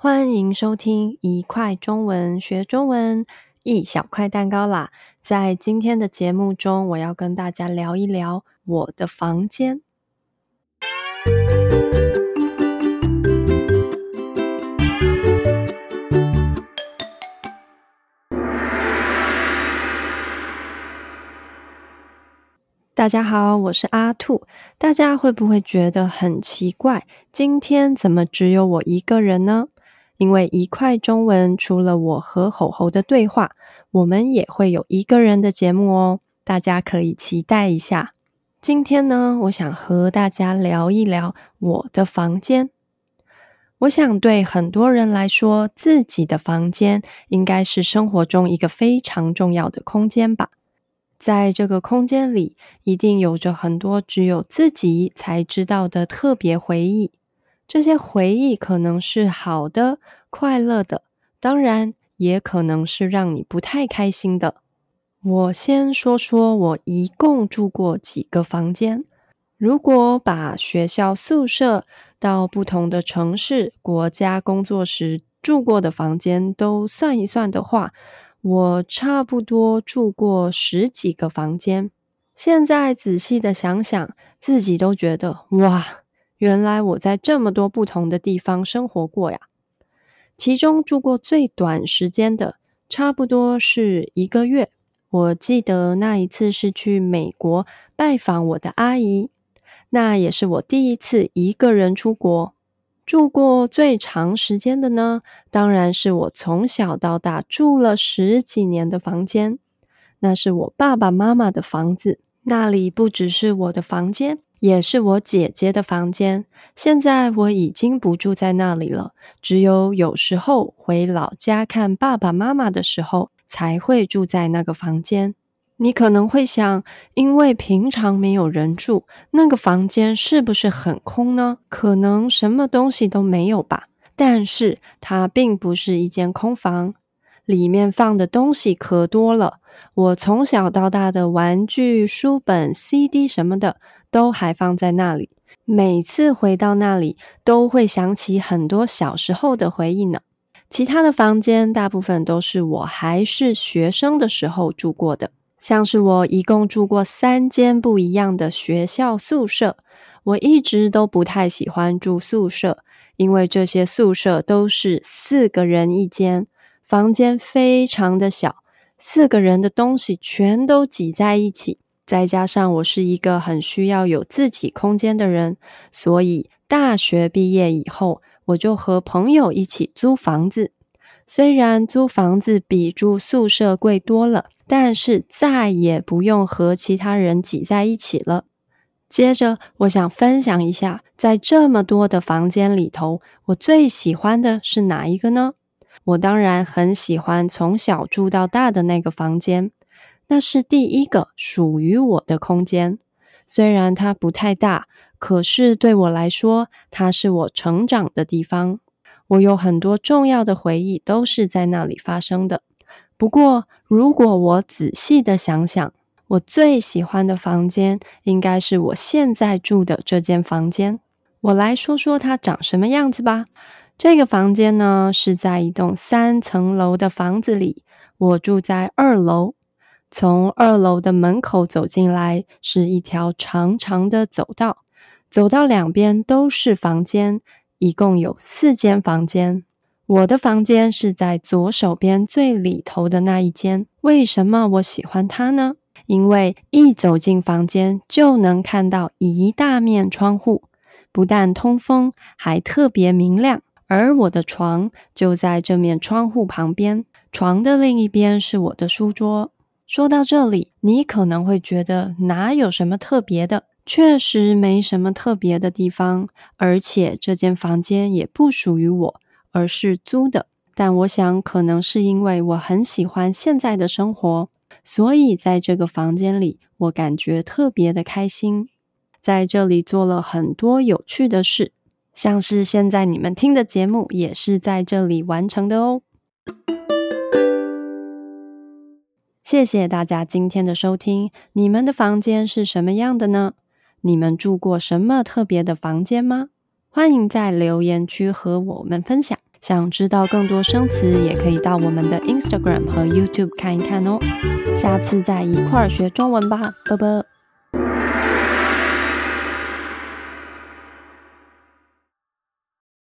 欢迎收听一块中文学中文，一小块蛋糕啦！在今天的节目中，我要跟大家聊一聊我的房间。大家好，我是阿兔。大家会不会觉得很奇怪？今天怎么只有我一个人呢？因为一块中文除了我和吼吼的对话，我们也会有一个人的节目哦，大家可以期待一下。今天呢，我想和大家聊一聊我的房间。我想对很多人来说，自己的房间应该是生活中一个非常重要的空间吧。在这个空间里，一定有着很多只有自己才知道的特别回忆。这些回忆可能是好的、快乐的，当然也可能是让你不太开心的。我先说说我一共住过几个房间。如果把学校宿舍到不同的城市、国家工作时住过的房间都算一算的话，我差不多住过十几个房间。现在仔细的想想，自己都觉得哇！原来我在这么多不同的地方生活过呀，其中住过最短时间的，差不多是一个月。我记得那一次是去美国拜访我的阿姨，那也是我第一次一个人出国。住过最长时间的呢，当然是我从小到大住了十几年的房间，那是我爸爸妈妈的房子，那里不只是我的房间。也是我姐姐的房间，现在我已经不住在那里了，只有有时候回老家看爸爸妈妈的时候才会住在那个房间。你可能会想，因为平常没有人住，那个房间是不是很空呢？可能什么东西都没有吧。但是它并不是一间空房，里面放的东西可多了。我从小到大的玩具、书本、CD 什么的。都还放在那里，每次回到那里，都会想起很多小时候的回忆呢。其他的房间大部分都是我还是学生的时候住过的，像是我一共住过三间不一样的学校宿舍。我一直都不太喜欢住宿舍，因为这些宿舍都是四个人一间，房间非常的小，四个人的东西全都挤在一起。再加上我是一个很需要有自己空间的人，所以大学毕业以后，我就和朋友一起租房子。虽然租房子比住宿舍贵多了，但是再也不用和其他人挤在一起了。接着，我想分享一下，在这么多的房间里头，我最喜欢的是哪一个呢？我当然很喜欢从小住到大的那个房间。那是第一个属于我的空间，虽然它不太大，可是对我来说，它是我成长的地方。我有很多重要的回忆都是在那里发生的。不过，如果我仔细的想想，我最喜欢的房间应该是我现在住的这间房间。我来说说它长什么样子吧。这个房间呢，是在一栋三层楼的房子里，我住在二楼。从二楼的门口走进来，是一条长长的走道，走道两边都是房间，一共有四间房间。我的房间是在左手边最里头的那一间。为什么我喜欢它呢？因为一走进房间就能看到一大面窗户，不但通风，还特别明亮。而我的床就在这面窗户旁边，床的另一边是我的书桌。说到这里，你可能会觉得哪有什么特别的？确实没什么特别的地方，而且这间房间也不属于我，而是租的。但我想，可能是因为我很喜欢现在的生活，所以在这个房间里，我感觉特别的开心。在这里做了很多有趣的事，像是现在你们听的节目也是在这里完成的哦。谢谢大家今天的收听。你们的房间是什么样的呢？你们住过什么特别的房间吗？欢迎在留言区和我们分享。想知道更多生词，也可以到我们的 Instagram 和 YouTube 看一看哦。下次再一块儿学中文吧，拜拜。